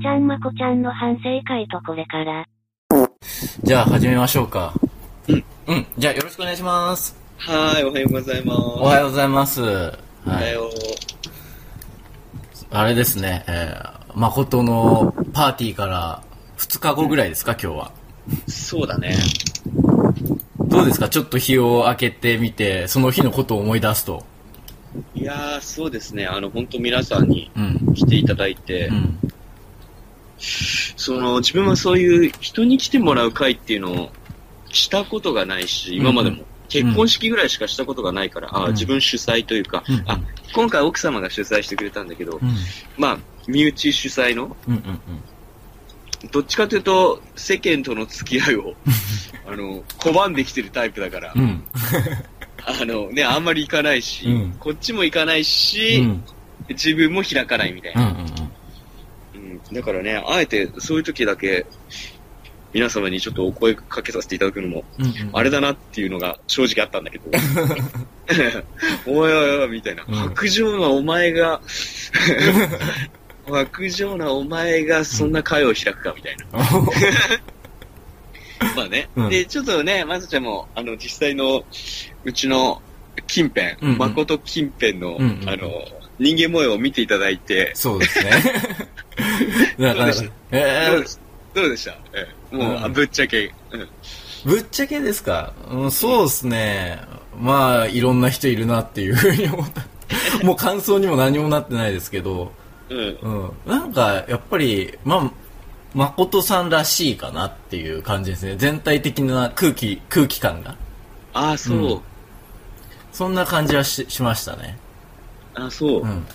ちゃんまこちゃんの反省会とこれから。じゃあ始めましょうか。うん。うん。じゃあよろしくお願いします。はーい、おはようございます。おはようございます。おは。はいよあれですね、えー、誠のパーティーから2日後ぐらいですか、今日は。そうだね。どうですか？ちょっと日を明けてみて、その日のことを思い出すと。いやー、そうですね。あの、本当皆さんにうん。来ていただいて、うん。その、自分はそういう人に来てもらう会っていうのをしたことがないし、今までも。結婚式ぐらいしかしたことがないから、あうん自分主催というか、うんあ、今回奥様が主催してくれたんだけど、うん。まあ、身内主催の？どっちかというと、世間との付き合いを、あの、拒んできてるタイプだから、うん。あのね、あんまり行かないし、うんこっちも行かないし、うん。自分も開かないみたいな、だからね、あえてそういう時だけ、皆様にちょっとお声かけさせていただくのも、うん。あれだなっていうのが正直あったんだけど、おいおいおい、みたいな。うん白状なお前が、白状なお前がそんな会を開くか、みたいな。まあね。うんで、ちょっとね、まずちゃんも、あの、実際の、うちの近辺、うんうん誠近辺の、うんうんあの、人間模様を見ていただいて、そうですね。えーどうでした？どうでした、ええもう、うんあぶっちゃけ。うんぶっちゃけですか、うん、そうですね。まあ、いろんな人いるなっていうふうに思った。もう感想にも何もなってないですけど、うん。うん。なんか、やっぱり、まあ、誠さんらしいかなっていう感じですね。全体的な空気、空気感が。ああ、そう。うんそんな感じはししましたね。ああ、そう。うん。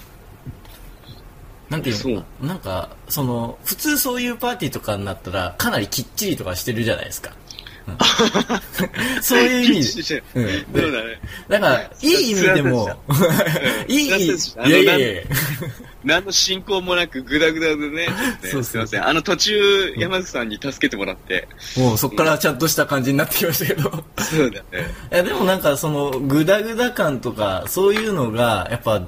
なんていうの？なんか、その、普通そういうパーティーとかになったら、かなりきっちりとかしてるじゃないですか。う んそういう意味で。うんそうだね。だから、いい意味でも、いい、いすいやいやいや何の進行もなくグダグダでね。そうすいません。あの途中、山口さんに助けてもらって。もうそっからちゃんとした感じになってきましたけど。そうだね。いや、でもなんかその、グダグダ感とか、そういうのが、やっぱ、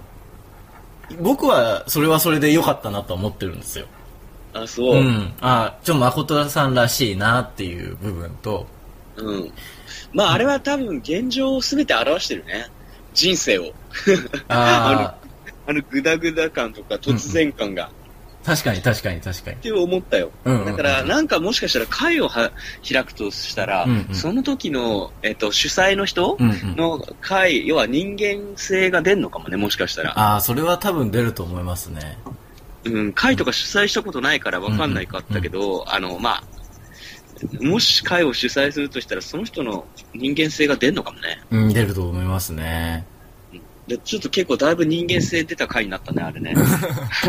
僕はそれはそれで良かったなと思ってるんですよ。あ、そうう。ん。あ、ちょ、誠さんらしいなっていう部分と、うん。まあ、あれは多分現状を全て表してるね。人生を。あ あの、グダグダ感とか突然感が。あ、確かに確かに確かにっ。て思ったよ。うんうんうんだから、なんかもしかしたら会をは開くとしたら、うんうんその時の、えっと、主催の人うんうん。の会、要は人間性が出んのかもね、もしかしたら。ああ、それは多分出ると思いますね。うん、会とか主催したことないから分かんないかったけど、あの、まあ、もし会を主催するとしたら、その人の人間性が出んのかもね。うん、出ると思いますね。でちょっと結構だいぶ人間性出た回になったね、あれね。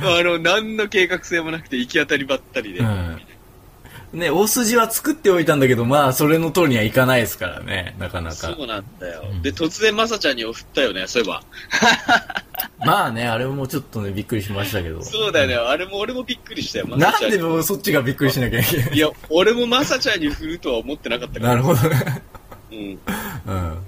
あの、何の計画性もなくて行き当たりばったりで。うん。ね、大筋は作っておいたんだけど、まあ、それの通りにはいかないですからね、なかなかそ。うなんだようん。で、突然まさちゃんに振ったよね、そういえば。まあね、あれもちょっとね、びっくりしましたけど。そうだよね、あれも俺もびっくりしたよ、まなんで。もうそっちがびっくりしなきゃいけない。いや、俺もまさちゃんに振るとは思ってなかったから。なるほどね。うん。うん。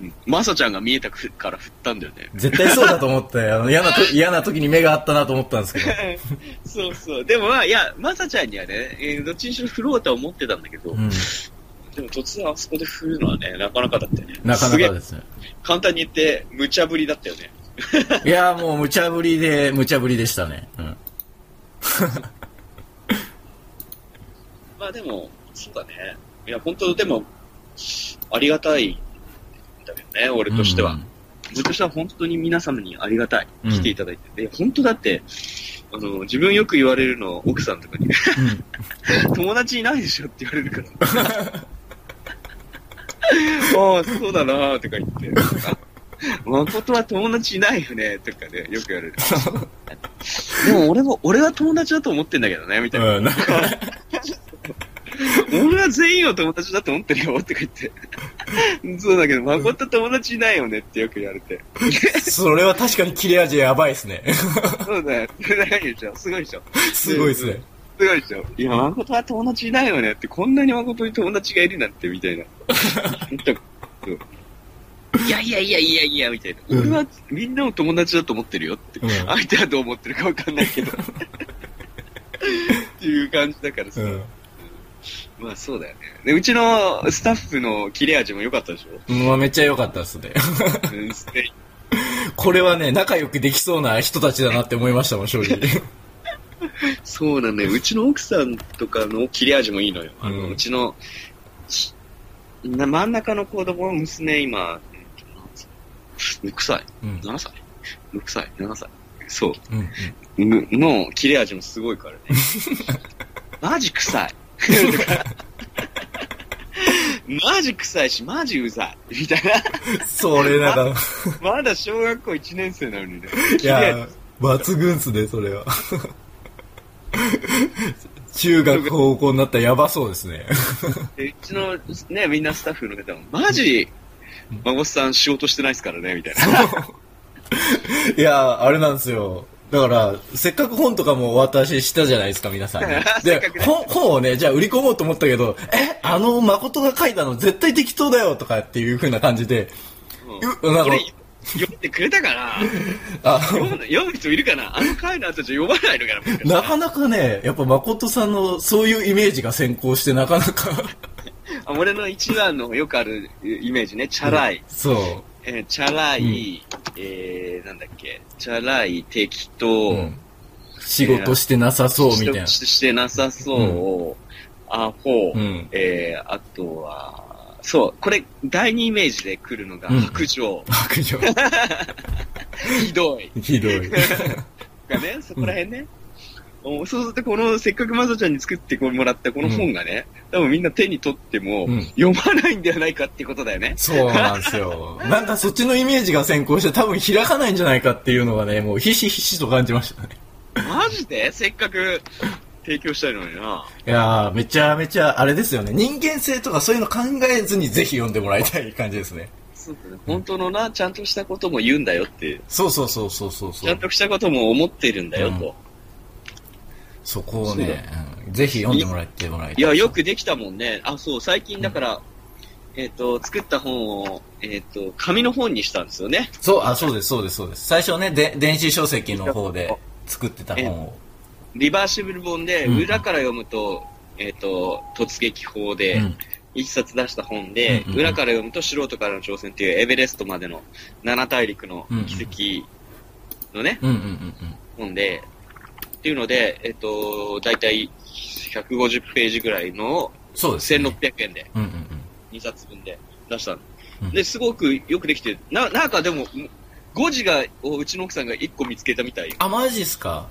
うんまさちゃんが見えたから振ったんだよね。絶対そうだと思って、あの、嫌なと、嫌な時に目があったなと思ったんですけど。そうそう。でもまあ、いや、まさちゃんにはね、えーどっちにしろ振ろうとは思ってたんだけど、うん。でも突然あそこで振るのはね、なかなかだったよね。なかなかですね。簡単に言って、無茶ぶりだったよね。いや、もう無茶ぶりで、無茶ぶりでしたね。うん。まあでも、そうだね。いや、本当でも、ありがたいね、俺としては。うんずっとしては本当に皆様にありがたい。うん来ていただいて。で、本当だって、あの、自分よく言われるの、奥さんとかに、うん。友達いないでしょって言われるから。ああ、そうだなーとか言って。誠は友達いないよねとかね、よく言われる。でも俺も、俺は友達だと思ってんだけどね、みたいな。うん、なんか、俺は全員を友達だと思ってるよとか言って。そうだけど、誠友達いないよねってよく言われて。それは確かに切れ味やばいですね。そうだよ。すごいでしょ。すごいでしょ。すごいですね。すごいでしょ。いや、誠は友達いないよねって、こんなに誠に友達がいるなんて、みたいな。いやいやいやいやいや、みたいな。うん俺はみんなを友達だと思ってるよって。うん相手はどう思ってるかわかんないけど。っていう感じだからさ。うん。まあそうだよね。で、うちのスタッフの切れ味も良かったでしょ？まあ、めっちゃ良かったですね。これはね、仲良くできそうな人たちだなって思いましたもん、正直。そうだね。うちの奥さんとかの切れ味もいいのよ。あの、うんうちの、真ん中の子供、娘、今、6歳うん。?7 歳 ?6 歳 ?7 歳そう。うん。ぬの切れ味もすごいからね。マジ臭い。マジ臭いし、マジうざい。みたいそれなんか、な。まだ小学校1年生なのにね。いや、抜群っすね、それは。中学、高校になったらやばそうですね。でうちのね、みんなスタッフの方も、マジ、孫さん仕事してないですからね、みたいな。いや、あれなんですよ。だから、せっかく本とかもお渡ししたじゃないですか、皆さんに。で本本をね、じゃあ売り込もうと思ったけど、え、あの誠が書いたの絶対適当だよとかっていう風な感じで、うん。うなんか読んでくれたかな？あ読む読む人いるかな？あの回の後じゃ読まないのかななかなかね、やっぱ誠さんのそういうイメージが先行してなかなか、あ俺の一番のよくあるイメージね、チャラい。そう。えーチャラい、えー、なんだっけ、チャラい、適当、うん仕事してなさそうみたいな。ししてなさそう、アホ、うん。えー、あとは、そう、これ、第二イメージで来るのが、うん白状、白状。ひどい。ひどい。がね、そこら辺ね。おそうすると、この、せっかくまさちゃんに作ってもらったこの本がね、多分みんな手に取っても、うん読まないんではないかってことだよね。そうなんですよ。なんかそっちのイメージが先行して多分開かないんじゃないかっていうのがね、もうひしひしと感じましたね。マジで？せっかく提供したいのにな。いやー、めちゃめちゃあれですよね。人間性とかそういうの考えずにぜひ読んでもらいたい感じですね。そうだね。本当のな、ちゃんとしたことも言うんだよって、そうそうそうそうそうそうちゃん。としたことも思ってるんだよと。そこをね、うんぜひ読んでもらってもらいたい。いや、よくできたもんね。あ、そう、最近だから、えっ、と、作った本を、えっ、と、紙の本にしたんですよね。そう、あ、そうです、そうです、そうです。最初ね、で電子書籍の方で作ってた本を。リバーシブル本で、うん裏から読むと、えっ、と、突撃法で、うん。一冊出した本で、うんうんうん裏から読むと素人からの挑戦っていうエベレストまでの七大陸の奇跡のね、うんうんうん本で、っていうので、えっ、と、だいたい150ページぐらいのそうです、ね。1600円で、うんうんうん。2冊分で出したんで、すごくよくできて、な、なんかでも、誤字が、をうちの奥さんが1個見つけたみたい。あ、マジっすか？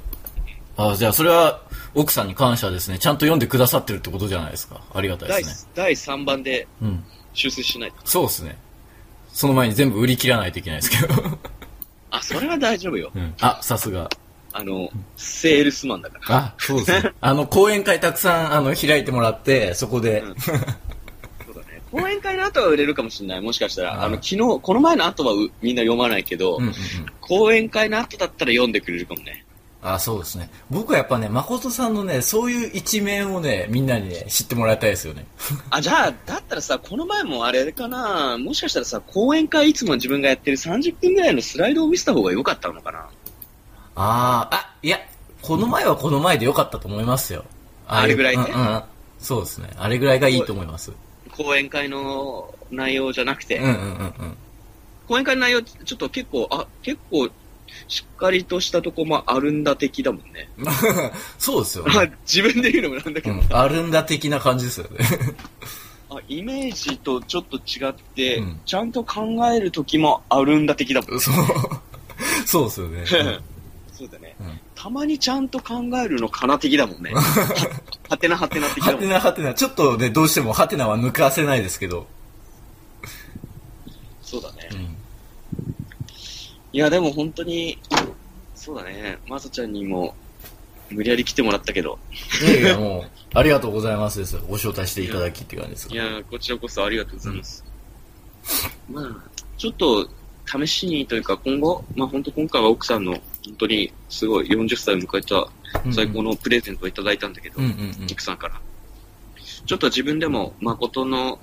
あ、じゃあそれは奥さんに感謝ですね。ちゃんと読んでくださってるってことじゃないですか？ありがたい第ですね。第3番でうん。修正しないと。そうですね。その前に全部売り切らないといけないですけど。あ、それは大丈夫よ。うん。あ、さすが。あの、セールスマンだから。あ、そうですね。あの、講演会たくさん、あの、開いてもらって、そこで、うんそうだね。講演会の後は売れるかもしれない。もしかしたら。うんあの、昨日、この前の後はうみんな読まないけど、うんうんうん。講演会の後だったら読んでくれるかもね。あ、そうですね。僕はやっぱね、誠さんのね、そういう一面をね、みんなにね、知ってもらいたいですよね。あ、じゃあ、だったらさ、この前もあれかな、もしかしたらさ、講演会いつも自分がやってる30分ぐらいのスライドを見せた方が良かったのかな。あー、あ、いや、この前はこの前でよかったと思いますよ。あれぐらいねうんうんうん。そうですね。あれぐらいがいいと思います。講演会の内容じゃなくて、うんうんうんうん。講演会の内容、ちょっと結構、あ、結構、しっかりとしたとこもあるんだ的だもんね。そうですよまあね。、自分で言うのもなんだけど、うん、あるんだ的な感じですよね。あイメージとちょっと違って、うんちゃんと考える時もあるんだ的だもん。そう。そうですよね。そうだね、うんたまにちゃんと考えるのかな的だもんね。ははてなはてな的だもんはて。なはてな。ちょっとね、どうしてもはてなは抜かせないですけど。そうだね。うん。いや、でも本当に、そうだね。まさちゃんにも、無理やり来てもらったけど。いやいや、もう、ありがとうございますです。ご招待していただきっていう感じですか。いや、こちらこそありがとうございます。まあ、ちょっと、試しにというか、今後、まあ本当今回は奥さんの、本当にすごい40歳を迎えた最高のプレゼントをいただいたんだけど、うんうんうん。奥さんから。ちょっと自分でも、誠の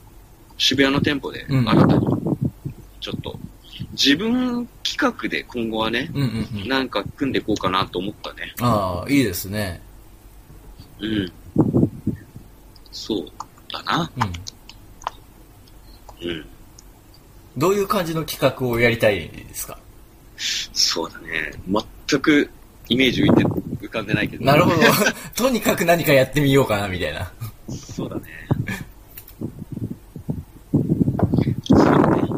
渋谷の店舗で、うん新たに、ちょっと自分企画で今後はね、うんうんうん。なんか組んでいこうかなと思ったね。ああ、いいですね。うん。そうだな。うん。うん。どういう感じの企画をやりたいですか？そうだね。全くイメージ浮いて浮かんでないけど。なるほど。とにかく何かやってみようかな、みたいな。そうだね。そ うだね。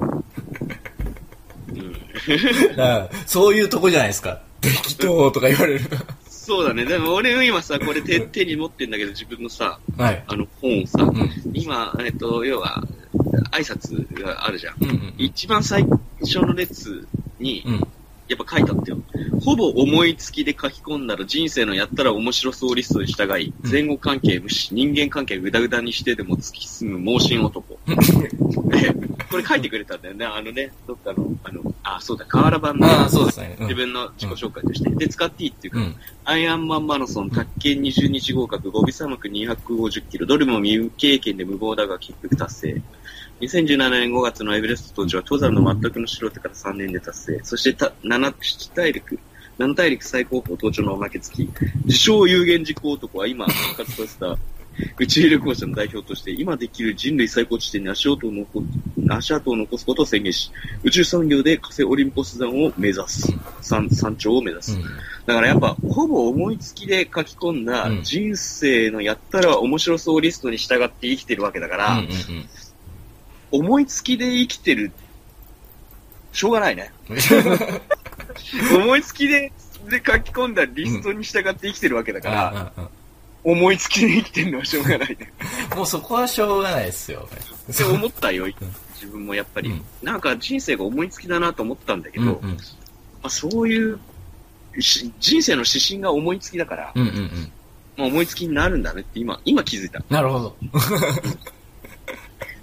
うん。そういうとこじゃないですか。適当とか言われる。そうだね。でも俺今さ、これ手 手に持ってんだけど、自分のさ、はい。あの本をさ、うん。今、えっと、要は、挨拶があるじゃん。うんうん一番最初の列に、うん。やっぱ書いてあったよ。ほぼ思いつきで書き込んだら人生のやったら面白そうリストに従い、うん前後関係無視、人間関係ぐだぐだにしてでも突き進む盲信男。でこれ書いてくれたんだよね。あのね、どっかの、あの、あ、そうだ、河原版の、ああ、そうですね。うん自分の自己紹介として。で、使っていいっていうか、うん。アイアンマンマラソン、宅建20日合格、ゴビ砂漠250キロ、どれも未経験で無謀だが結局達成。2017年5月のエベレスト当時は登山の全くの素人から3年で達成。そしてた、7大陸、7大陸最高峰登頂のおまけ付き。自称有言実行男は今復活させた宇宙旅行者の代表として、今できる人類最高地点に足音を残足跡を残すことを宣言し、宇宙産業で火星オリンポス山を目指す。山山頂を目指す。だからやっぱ、ほぼ思いつきで書き込んだうん人生のやったら面白そうリストに従って生きてるわけだから、思いつきで生きてる、しょうがないね。思いつきでで書き込んだリストに従って生きてるわけだから、うんうんうん思いつきで生きてるのはしょうがないね。もうそこはしょうがないですよ。って思ったよ、自分もやっぱり。うんなんか人生が思いつきだなと思ったんだけど、うんうんまあ、そういうし人生の指針が思いつきだから、うんうんうん。まあ、思いつきになるんだねって今、今気づいた。なるほど。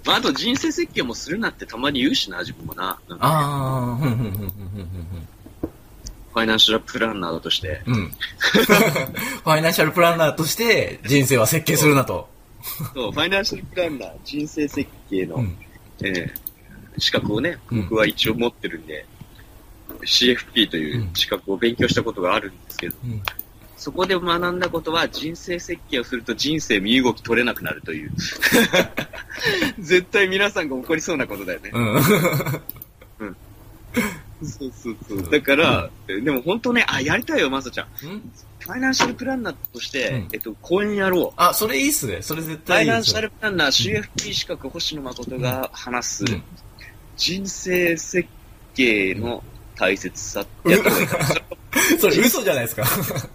まあ、あと人生設計もするなってたまに言うしな、自分もな。なんかああ、うんうんうんうんファイナンシャルプランナーとして。うんうん。うん。ファイナンシャルプランナーとして人生は設計するなと。そう、ファイナンシャルプランナー、人生設計の、うん。えー資格をね、うん僕は一応持ってるんで、CFP という資格を勉強したことがあるんですけど、うんそこで学んだことは人生設計をすると人生身動き取れなくなるという。絶対皆さんが起こりそうなことだよね。うん。そうそうそう。だから、でも本当ね、あ、やりたいよ、まさちゃん。うん？ファイナンシャルプランナーとして、うんえっと、講演やろう。あ、それいいっすね。それ絶ファ対いいですよイナンシャルプランナー CFP 資格星野誠が話す、うん人生設計の大切さってやった方がいいかな。それ嘘じゃないですか。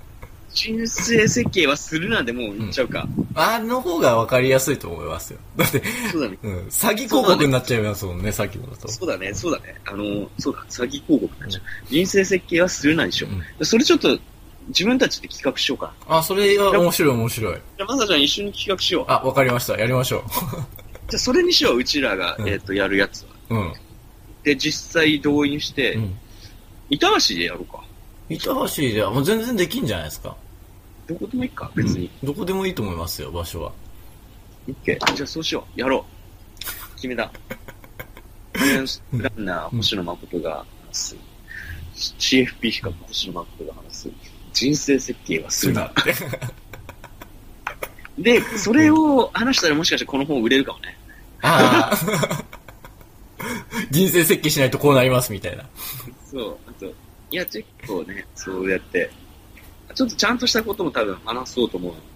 人生設計はするなでもう言っちゃうか。あの方が分かりやすいと思いますよ。だって、そうだね。うん、詐欺広告になっちゃいますもんね、さっきのだと。そうだね、そうだね。あの、そうだ、詐欺広告になっちゃう。人生設計はするなでしょ。うんそれちょっと、自分たちで企画しようか。あ、それは面白い面白い。じゃあ、まさちゃん一緒に企画しよう。あ、わかりました。やりましょじゃあ、それにしよう、うちらが、うんえっ、と、やるやつは。う。うん。で、実際動員して、うん。板橋でやろうか。板橋じゃ、もう全然できんじゃないですか。どこでもいいか、別に。どこでもいいと思いますよ、場所は。オッケー。じゃあそうしよう。やろう。決めた。ランナー、星野誠が話す。CFP 資格、星野誠が話す。人生設計はするな。で、それを話したらもしかしてこの本売れるかもね。ああ。人生設計しないとこうなります、みたいな。そう。いや、結構ね、そうやって、ちょっとちゃんとしたことも多分話そうと思うので。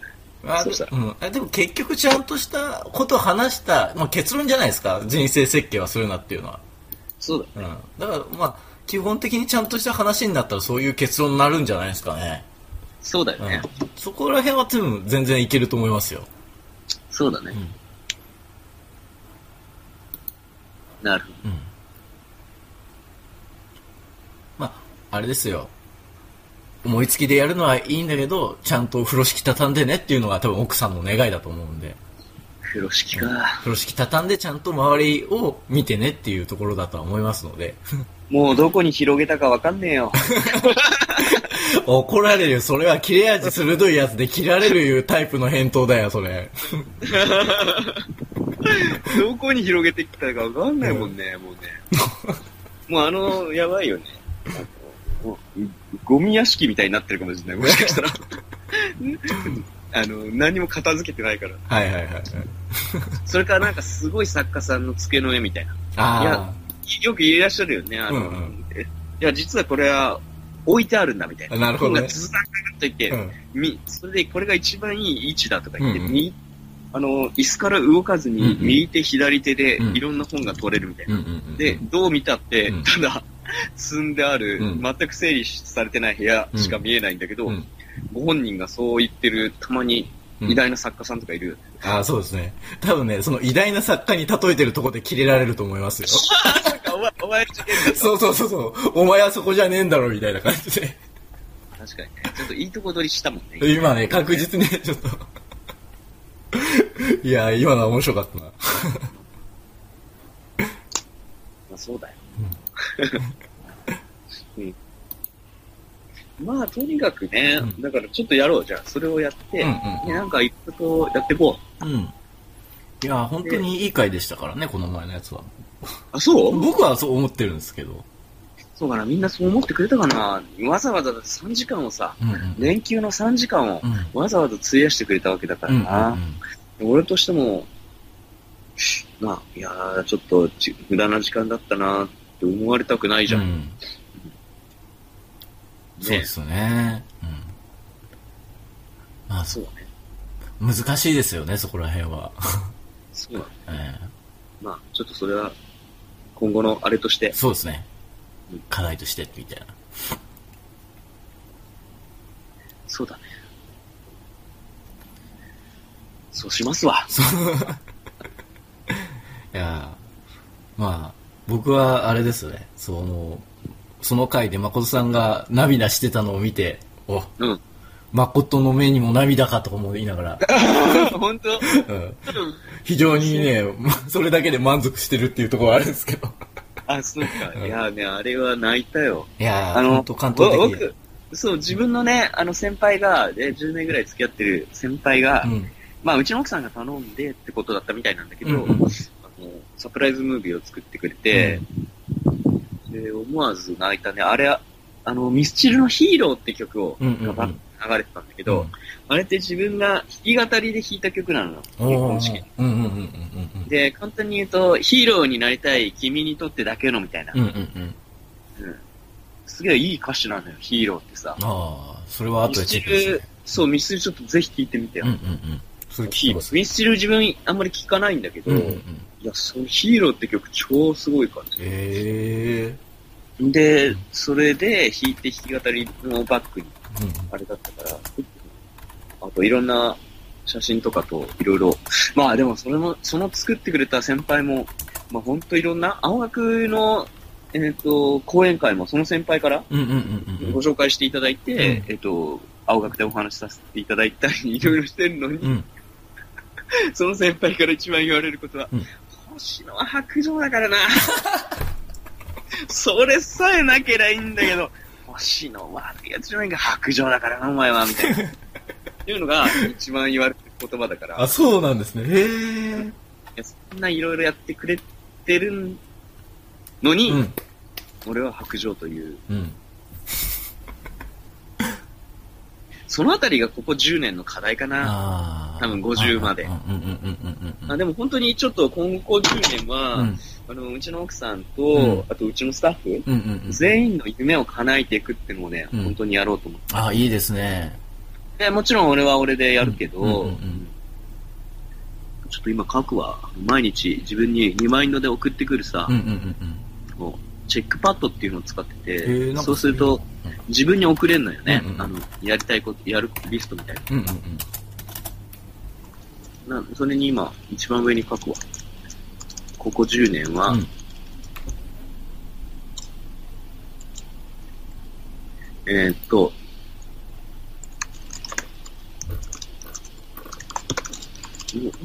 あそうしたらうん、あでも結局ちゃんとしたことを話した、まあ、結論じゃないですか？人生設計はするなっていうのは。そうだ。うん。だから、まあ、基本的にちゃんとした話になったらそういう結論になるんじゃないですかね。うんそうだよね。。そこら辺は多分全然いけると思いますよ。そうだね。んなるほうん。まあ、あれですよ。思いつきでやるのはいいんだけど、ちゃんと風呂敷畳んでねっていうのが多分奥さんの願いだと思うんで。ど。風呂敷か。風呂敷畳んでちゃんと周りを見てねっていうところだとは思いますので。もうどこに広げたかわかんねえよ。怒られるよ。それは切れ味鋭いやつで切られるいうタイプの返答だよ、それ。どこに広げてきたかわかんないもんね、もうね。もうあの、やばいよね。ゴミ屋敷みたいになってるかもしれない。もしかしたら。あの、何も片付けてないから。はいはいはいはい。それからなんかすごい作家さんの机の絵みたいな。いやあよくいらっしゃるよね。あの、うんうんえいや、実はこれは置いてあるんだみたいな。あなるほどね本がずらーっといって、あ。うん。み、それでこれが一番いい位置だとか言って、うんうんみあの、椅子から動かずに、右手左手でうんいろんな本が取れるみたいな。で、どう見たって、うんただ、積んである、うん全く整理されてない部屋しか見えないんだけど、うん、ご本人がそう言ってる、たまにうん偉大な作家さんとかいる。ああ、そうですね。多分ね、その偉大な作家に例えてるところでキレられると思いますよ。お前、お前そうそうそうそう。お前はそこじゃねえんだろ、みたいな感じで。確かにね。ちょっといいとこ取りしたもんね。今ね、確実にね、ちょっと。いや、今のは面白かったな。まあ、そうだよ。うん。まあ、とにかくね、うんだからちょっとやろう、じゃあ、それをやって、うんうんねなんかいろいろとやっていこう。うん。いや、本当にいい回でしたからね、この前のやつは。あ、そう？僕はそう思ってるんですけど。そうかな、みんなそう思ってくれたかなわざわざ3時間をさ、うんうん。連休の3時間をうん。わざわざ費やしてくれたわけだかうんうんらな。俺としても、まあ、いやー、ちょっとち無駄な時間だったなって思われたくないじゃん。うん。そうですよね。うん。まあ、そうだね。難しいですよね、そこら辺は。そうだね。えまあ、ちょっとそれは、今後のあれとしてえ、そうですねうん。課題として、みたいな。そうだね。そうしますわ。いやーまあ、僕はあれですね、その、その回で誠さんが涙してたのを見て、お、うん。誠の目にも涙かと思いながら、本当？うん非常にね、それだけで満足してるっていうところはあるんですけど。あ、そうか。うんいやね、あれは泣いたよ。いやー、あの関東的で。僕、そう、自分のね、あの先輩が、で、10年ぐらい付き合ってる先輩が、うん。まあ、うちの奥さんが頼んでってことだったみたいなんだけど、うんうんあのサプライズムービーを作ってくれて、で、思わず泣いたね。あれ、あの、ミスチルのヒーローって曲を、うんうんうん流れてたんだけど、あれって自分が弾き語りで弾いた曲なの。結婚式で、簡単に言うと、ヒーローになりたい君にとってだけのみたいな。うん。うんうんうん。うんすげえいい歌詞なのよ、ヒーローってさ。ああ、それは後でチェックですね。そう、ミスチルちょっとぜひ聴いてみてよ。うんうんうん。それ聞。ミスチル自分あんまり聴かないんだけど、うんうんうん。いや、そのヒーローって曲超すごい感じ。えで、それで弾いて弾き語りのバックにあれだったから、あといろんな写真とかといろいろ、まあでもそれも、その作ってくれた先輩も、まあほんといろんな、青学の、えっ、と、講演会もその先輩からご紹介していただいて、うんえっ、と、青学でお話しさせていただいたり、いろいろしてるのに、うん。うん。その先輩から一番言われることは、うん星野は白状だからな。それさえなけりゃいいんだけど、星野悪いやつじゃないか、白状だからな、お前は、みたいな。いうのが一番言われてる言葉だから、あ、いそうなんですね。へえ。やそんないろいろやってくれてるのに、うん。俺は白状という、うん。そのあたりがここ10年の課題かな。多分50までうんうんでも本当にちょっと今後10年は、うんあの、うちの奥さんと、うんあとうちのスタッフ、うんうんうん。全員の夢を叶えていくっていうのをね、うん本当にやろうと思って。ああ、いいですね。でもちろん俺は俺でやるけど、うんうんうんうんちょっと今書くわ。毎日自分にリマインドで送ってくるさ、うんうんうんチェックパッドっていうのを使ってて、そうするとうん自分に送れるのよね。うんうんあの、やりたいこと、やるリストみたいうんうんうん。な。なそれに今、一番上に書くわ。ここ10年は、うんえーっと、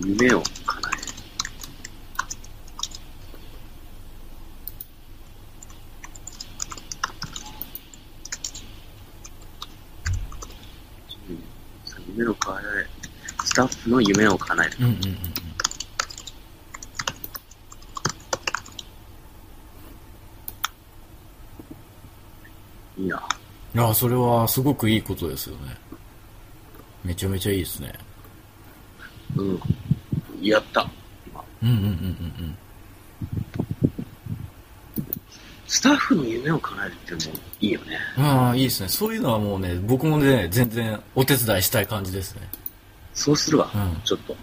夢を叶え夢を叶える。スタッフの夢を叶える。うんうんうんうん。いいな。いや、それはすごくいいことですよね。めちゃめちゃいいですね。うん。やった。うんうんうんうんスタッフの夢を叶えるっていうのもいいよね。うん。ああ、いいですね。そういうのはもうね、僕もね、全然お手伝いしたい感じですね。そうするわ、うんちょっと。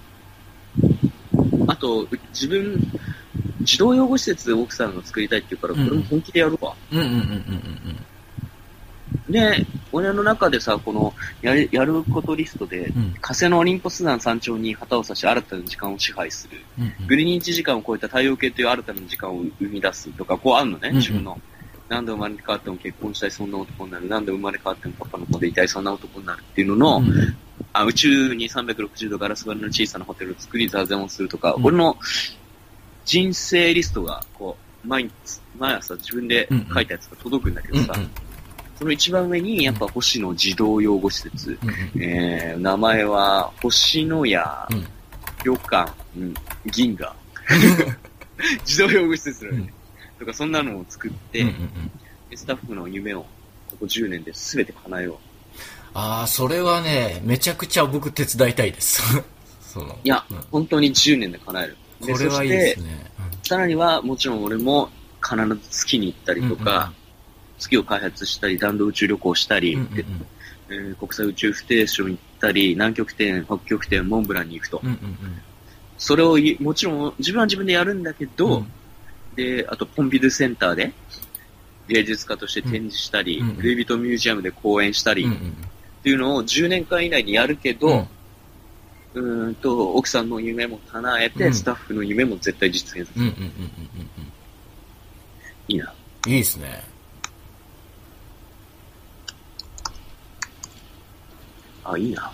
あと、自分、児童養護施設奥さんが作りたいって言うから、これも本気でやるわ。うんうんうんうんうんで、俺の中でさ、この、やる、やることリストで、うん。うん火星のオリンポス山山頂に旗を差し新たな時間を支配する。うんうんグリニッチ時間を超えた太陽系という新たな時間を生み出すとか、こうあんのね、うんうん自分の。何度生まれ変わっても結婚したい、そんな男になる。何度生まれ変わってもパパの子でいたい、そんな男になるっていうのの、うんあ宇宙に360度ガラス張りの小さなホテルを作り座禅をするとか、うん俺の人生リストが、こう、毎日、毎朝自分で書いたやつが届くんだけどさ、うんうんその一番上に、やっぱ星野児童養護施設、うんうんえー、名前は、星野屋うん旅館、うん、銀河。児童養護施設ね、とか、そんなのを作って、うんうんうんでスタッフの夢を、ここ10年で全て叶えよう。ああ、それはね、めちゃくちゃ僕手伝いたいです。その。いや、うん本当に10年で叶える。これはいいですね。さらには、もちろん俺も必ず月に行ったりとか、月を開発したり、弾道宇宙旅行したり、うんうんうんうんえー国際宇宙ステーション行ったり、南極点、北極点、モンブランに行くと。うんうんそれをいもちろん自分は自分でやるんだけうんど、うんで、あとポンピドゥセンターで芸術家として展示したり、うんうんルイ・ヴィトンミュージアムで講演したり、っうんうんていうのを10年間以内にやるけうんど、うーんと、奥さんの夢も叶えて、うんスタッフの夢も絶対実現させる。うんうんうんうんいいな。うんいいですね。あ、いいな。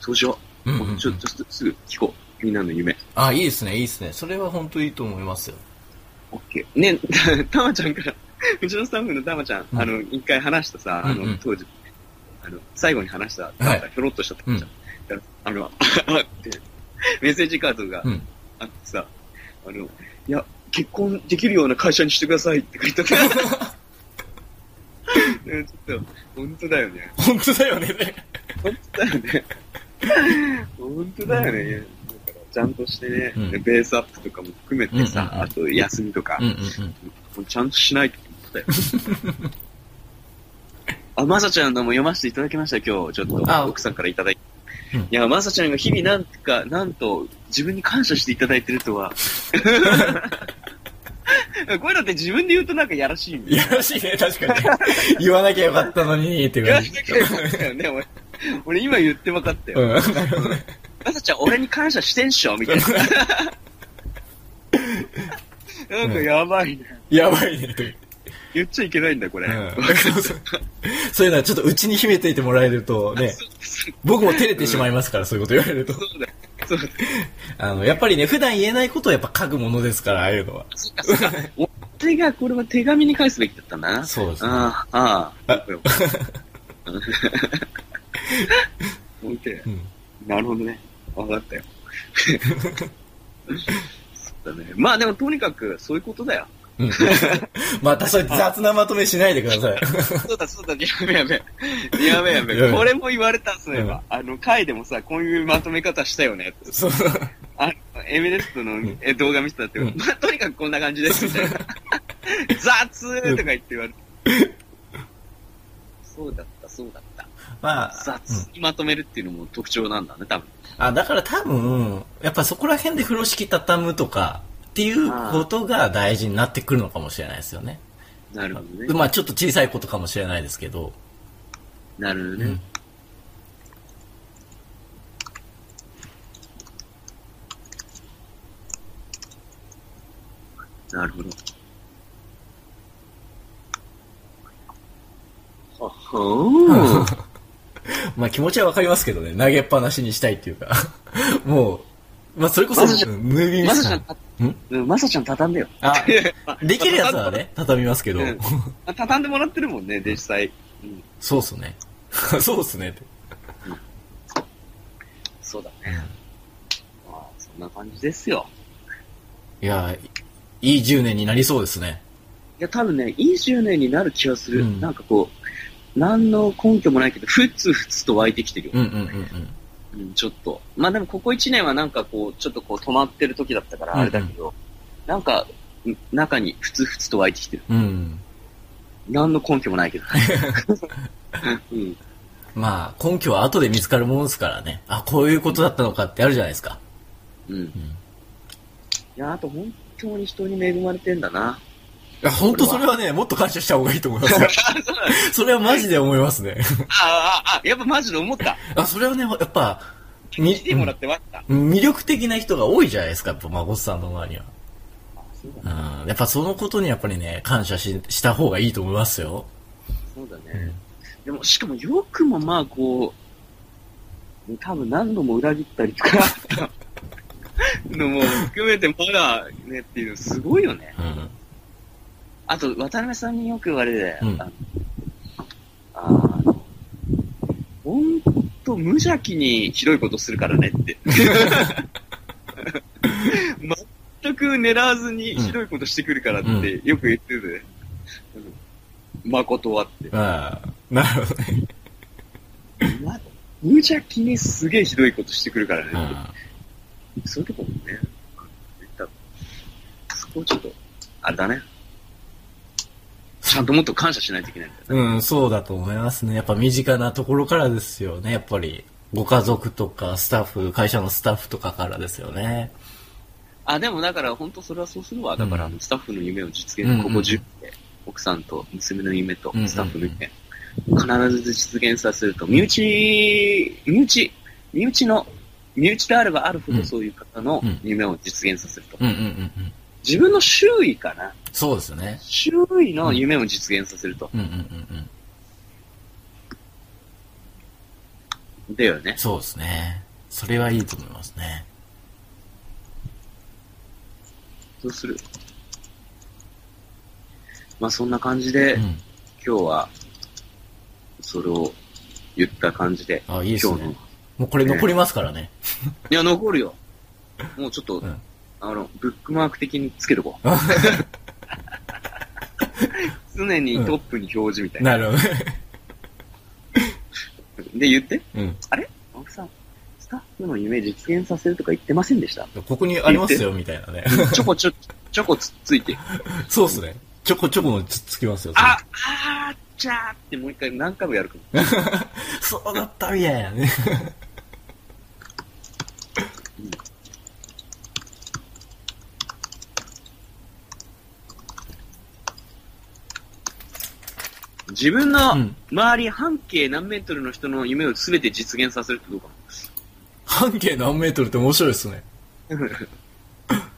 そうしよう。うんうんうんちょっとすすぐ聞こう。みんなの夢。あ、いいですね、いいですね。それは本当いいと思いますよ。オッケー。ね、たまちゃんから、うちのスタッフのたまちゃん、うんあの、一回話したさ、あの、うんうん当時、あの、最後に話した、はいひょろっとしたたまちゃん。あの、あって、メッセージカードがうん。あってさ、あの、いや、結婚できるような会社にしてくださいって書いた。ねちょっと、本当だよね。本当だよね。本当だよね。本当だよね。だからちゃんとしてね、うんでベースアップとかも含めてさ、うんうんうんあと休みとか、うんうんうん。もうちゃんとしないと思ったよ。あ、まさちゃんのも読ませていただきました、今日。ちょっあと、奥さんからいただいて。うんいや、まさちゃんが日々なんか、なんと、自分に感謝していただいてるとは。こういうのって自分で言うとなんかやらしいやらしいね、確かに。言わなきゃよかったのに、って言わ。なきゃよかったよね、俺。俺今言って分かったよ。うん。なるほどね。まさちゃん、俺に感謝してんしょみたいな。なんかやばいね。やばいね、と言っちゃいけないんだ、これ。うんそういうのはちょっと内に秘めていてもらえるとね、僕も照れてしまいますから、そういうこと言われると。そうだよ。あの、やっぱりね、普段言えないことをやっぱ書くものですから、ああいうのは。そっかそっか。俺がこれは手紙に返すべきだったんだな。そうですね。ああ、ああ。よくよくオッケーうん。なるほどね。わかったよ。そうだね。まあでもとにかくそういうことだよ。うん またそういう雑なまとめしないでください。そうだそうだ、やべやべ。やべやべ。これも言われた、そういえば。あの、回でもさ、こういうまとめ方したよね。そう。あの、エメレストの動画見てたって、うんまあ、とにかくこんな感じです、みたいな。雑とか言って言われて。そうだった、そうだった。まあ、雑うんにまとめるっていうのも特徴なんだね、多分。あ、だから多分、やっぱそこら辺で風呂敷畳むとかっていうことが大事になってくるのかもしれないですよね。なるほどね。まあちょっと小さいことかもしれないですけど。なるほどね。うんなるほど。ははー まあ気持ちはわかりますけどね、投げっぱなしにしたいっていうか。もう、まあそれこそ、ムービーミスさん、たうんまさちゃん畳んでよ。あ、できるやつはね、畳みますけど。うんあ畳んでもらってるもんね、実際。うん、そうっすね。そうっすねって。そうだね。まあ、そんな感じですよ。いや、いい10年になりそうですね。いや、多分ね、いい10年になる気がする。うんなんかこう、何の根拠もないけど、ふつふつと湧いてきてるよ。うんうんうんうん。うん、ちょっと。まあでも、ここ1年はなんかこう、ちょっとこう、止まってる時だったから、あれだけど、なんか、ん中にふつふつと湧いてきてる。うん。何の根拠もないけど。うん。まあ、根拠は後で見つかるものですからね。あ、こういうことだったのかってあるじゃないですか。うん。いや、あと本当に人に恵まれてんだな。いや、本当それはね、もっと感謝した方がいいと思いますよ。それはマジで思いますね。ああ、あ、やっぱマジで思った。あ、それはね、やっぱ、み来てもらってわかった。魅力的な人が多いじゃないですか、やっぱ孫さんの周りには。うん。やっぱそのことにやっぱりね、感謝しした方がいいと思いますよ。そうだね。でも、しかもよくもまあこう、多分何度も裏切ったりとか、のも含めてまだねっていうのすごいよね。うん。あと、渡辺さんによく言われて、うんあの、あの、ほんと無邪気にひどいことするからねって。全く狙わずにひどいことしてくるからってよく言ってて、うん誠はって。ああ、なるほどね。ま無邪気にすげえひどいことしてくるからね。うん。そういうとこもね、そこをちょっと、あれだね。ちゃんともっと感謝しないといけないんだよね。うん、そうだと思いますね。やっぱ身近なところからですよね。やっぱり、ご家族とかスタッフ、会社のスタッフとかからですよね。あ、でもだから本当それはそうするわ。だから、うんスタッフの夢を実現、ここ10で、奥さんと娘の夢とスタッフの夢、必ず実現させると、身内、身内、身内の、身内であればあるほうんどそういう方のうん夢を実現させると。自分の周囲かな。そうですね。周囲の夢を実現させると。うんうんうんうん。だよね。そうですね。それはいいと思いますね。そうする。まあそんな感じで、うん。今日は、それを言った感じで、あ、いいですね。もうこれ残りますからね。いや、残るよ。もうちょっと、うんあの、ブックマーク的につけとこう。常にトップに表示みたいな。なるほどね。で、言って。うん。あれ？青木さん、スタッフの夢実現させるとか言ってませんでした？ここにありますよ、みたいなね。ちょこちょ、ちょこつっついて。そうですね。ちょこちょこもつっつきますよ。あ、あーちゃーってもう一回何回もやるかも。そうだったみたいなね。自分のうん周り半径何メートルの人の夢を全て実現させるってどうか半径何メートルって面白いですね。な。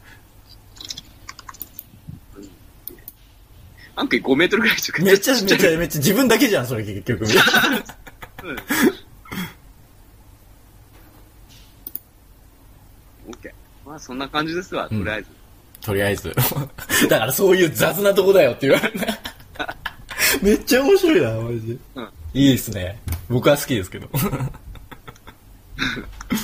半径5メートルぐらいとかめっちゃめっちゃめっちゃ自分だけじゃん、それ結局。うん。まあそんな感じですわ、とりあえず。とりあえず。だからそういう雑なとこだよって言われるね。めっちゃ面白いな、マジで。うんいいですね。僕は好きですけど。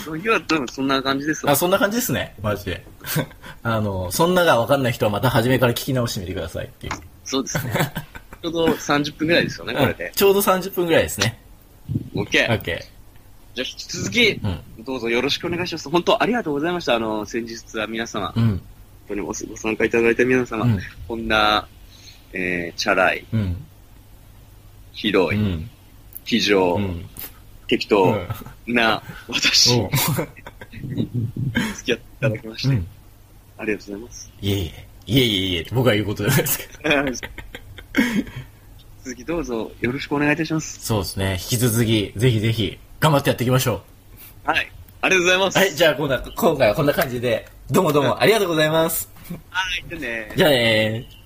その日は多分そんな感じですわあ、。そんな感じですね、マジで。あの、そんながわかんない人はまた初めから聞き直してみてくださいっていう。そうですね。ちょうど30分ぐらいですよね、これうんで。ちょうど30分ぐらいですね。オッケー。OK。じゃあ引き続き、うん。どうぞよろしくお願いします。本当ありがとうございました。あの、先日は皆様、本うん。当にごご参加いただいた皆様、うん。こんな、えー、チャラい、うん。ひどい、うん。非常、うん。適当な私付き合っていただきまして、うん。ありがとうございます。いえいえ。いえいえいえ。僕が言うことじゃないですけど。続きどうぞよろしくお願いいたします。そうですね。引き続き、ぜひぜひ、頑張ってやっていきましょはい。ありがとうございます。う。はい、じゃあ、こんな、今回はこんな感じで、どうもどうもありがとうございます。はい、でね。じゃあねー。